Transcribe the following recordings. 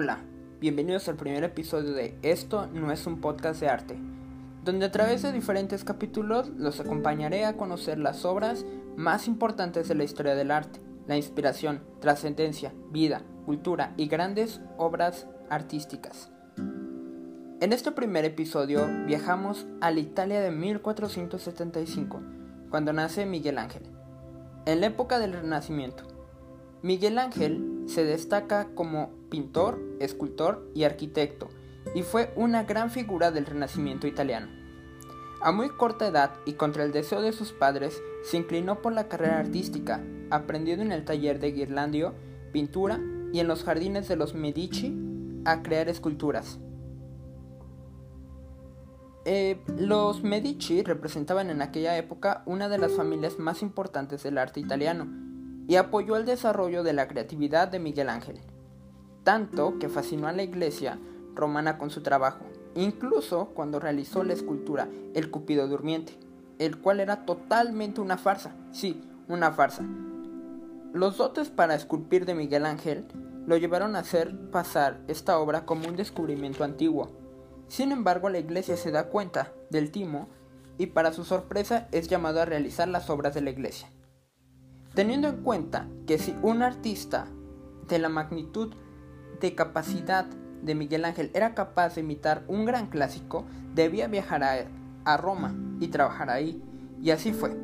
Hola, bienvenidos al primer episodio de Esto no es un podcast de arte, donde a través de diferentes capítulos los acompañaré a conocer las obras más importantes de la historia del arte, la inspiración, trascendencia, vida, cultura y grandes obras artísticas. En este primer episodio viajamos a la Italia de 1475, cuando nace Miguel Ángel, en la época del Renacimiento. Miguel Ángel se destaca como pintor, escultor y arquitecto, y fue una gran figura del Renacimiento italiano. A muy corta edad y contra el deseo de sus padres, se inclinó por la carrera artística, aprendiendo en el taller de Ghirlandio pintura y en los jardines de los Medici a crear esculturas. Eh, los Medici representaban en aquella época una de las familias más importantes del arte italiano y apoyó el desarrollo de la creatividad de Miguel Ángel, tanto que fascinó a la iglesia romana con su trabajo, incluso cuando realizó la escultura El Cupido Durmiente, el cual era totalmente una farsa, sí, una farsa. Los dotes para esculpir de Miguel Ángel lo llevaron a hacer pasar esta obra como un descubrimiento antiguo, sin embargo, la iglesia se da cuenta del timo y para su sorpresa es llamado a realizar las obras de la iglesia. Teniendo en cuenta que si un artista de la magnitud de capacidad de Miguel Ángel era capaz de imitar un gran clásico, debía viajar a, Roma y trabajar ahí, y así fue.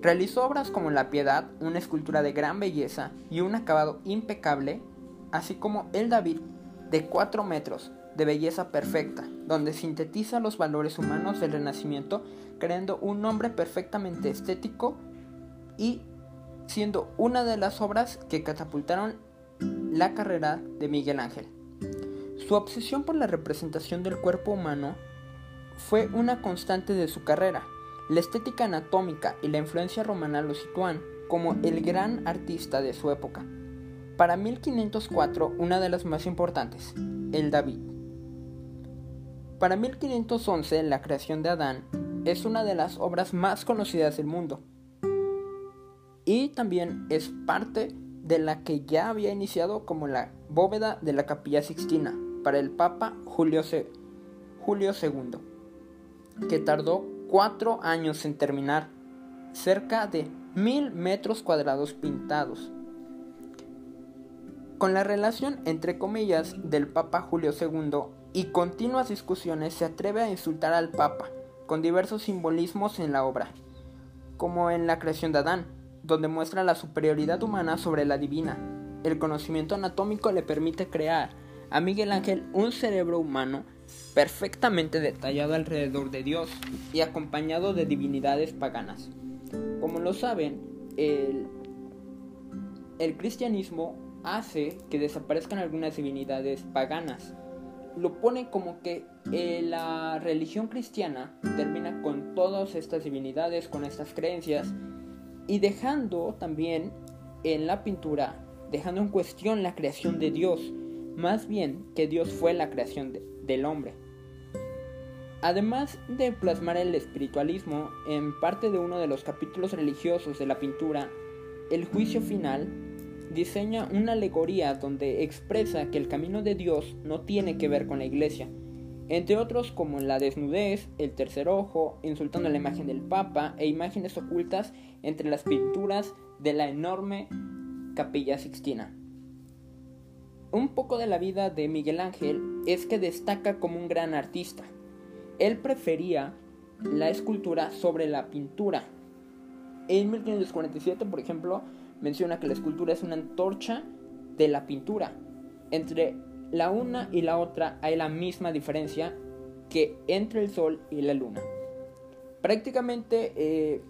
Realizó obras como La Piedad, una escultura de gran belleza y un acabado impecable, así como El David de 4 metros, de belleza perfecta, donde sintetiza los valores humanos del Renacimiento, creando un nombre perfectamente estético y siendo una de las obras que catapultaron la carrera de Miguel Ángel. Su obsesión por la representación del cuerpo humano fue una constante de su carrera. La estética anatómica y la influencia romana lo sitúan como el gran artista de su época. Para 1504, una de las más importantes, el David. Para 1511, la creación de Adán es una de las obras más conocidas del mundo. Y también es parte de la que ya había iniciado como la bóveda de la capilla sixtina para el Papa Julio, II, que tardó cuatro años en terminar, cerca de mil metros cuadrados pintados. Con la relación entre comillas del Papa Julio II y continuas discusiones se atreve a insultar al Papa, con diversos simbolismos en la obra, como en la creación de Adán, donde muestra la superioridad humana sobre la divina. El conocimiento anatómico le permite crear a Miguel Ángel un cerebro humano perfectamente detallado alrededor de Dios y acompañado de divinidades paganas. Como lo saben, el, el cristianismo hace que desaparezcan algunas divinidades paganas lo pone como que eh, la religión cristiana termina con todas estas divinidades, con estas creencias, y dejando también en la pintura, dejando en cuestión la creación de Dios, más bien que Dios fue la creación del hombre. Además de plasmar el espiritualismo en parte de uno de los capítulos religiosos de la pintura, el juicio final diseña una alegoría donde expresa que el camino de Dios no tiene que ver con la iglesia, entre otros como la desnudez, el tercer ojo, insultando la imagen del Papa e imágenes ocultas entre las pinturas de la enorme capilla sixtina. Un poco de la vida de Miguel Ángel es que destaca como un gran artista. Él prefería la escultura sobre la pintura. En 1547, por ejemplo, menciona que la escultura es una antorcha de la pintura. Entre la una y la otra hay la misma diferencia que entre el sol y la luna. Prácticamente eh,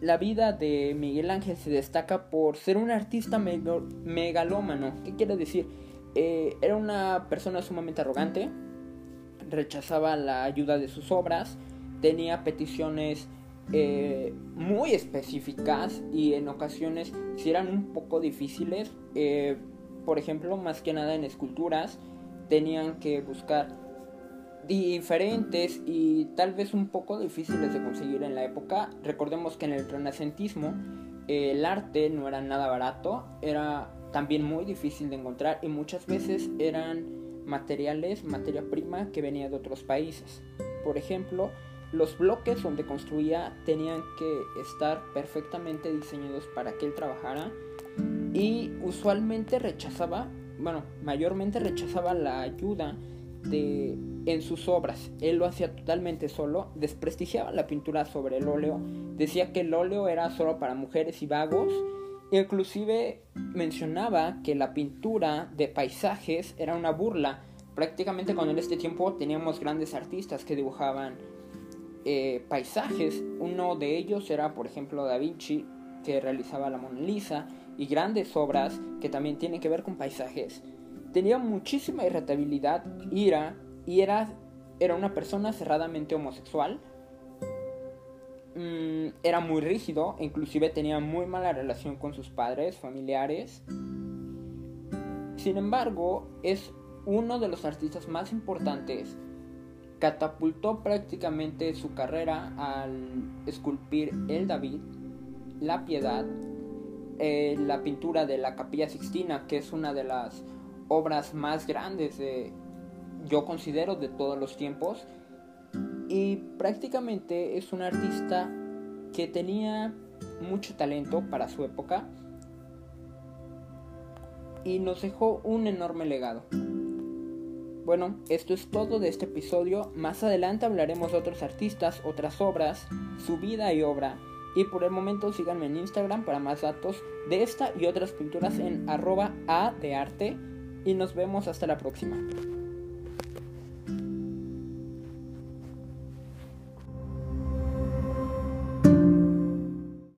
la vida de Miguel Ángel se destaca por ser un artista megalómano. ¿Qué quiere decir? Eh, era una persona sumamente arrogante, rechazaba la ayuda de sus obras, tenía peticiones eh, muy específicas y en ocasiones si eran un poco difíciles. Por ejemplo, más que nada en esculturas, tenían que buscar diferentes y tal vez un poco difíciles de conseguir en la época. Recordemos que en el renacentismo el arte no era nada barato, era también muy difícil de encontrar y muchas veces eran materiales, materia prima que venía de otros países. Por ejemplo, los bloques donde construía tenían que estar perfectamente diseñados para que él trabajara y usualmente rechazaba, bueno, mayormente rechazaba la ayuda de en sus obras. Él lo hacía totalmente solo, desprestigiaba la pintura sobre el óleo, decía que el óleo era solo para mujeres y vagos, inclusive mencionaba que la pintura de paisajes era una burla. Prácticamente con él este tiempo teníamos grandes artistas que dibujaban eh, paisajes. Uno de ellos era, por ejemplo, Da Vinci, que realizaba la Mona Lisa, y grandes obras que también tienen que ver con paisajes. Tenía muchísima irritabilidad, ira, y era, era una persona cerradamente homosexual. Mm, era muy rígido, inclusive tenía muy mala relación con sus padres, familiares. Sin embargo, es uno de los artistas más importantes catapultó prácticamente su carrera al esculpir el David, la Piedad, la pintura de la Capilla Sixtina, que es una de las obras más grandes de, yo considero, de todos los tiempos. Y prácticamente es un artista que tenía mucho talento para su época y nos dejó un enorme legado. Bueno, esto es todo de este episodio. Más adelante hablaremos de otros artistas, otras obras, su vida y obra. Y por el momento síganme en Instagram para más datos de esta y otras pinturas en arroba a de arte. Y nos vemos hasta la próxima.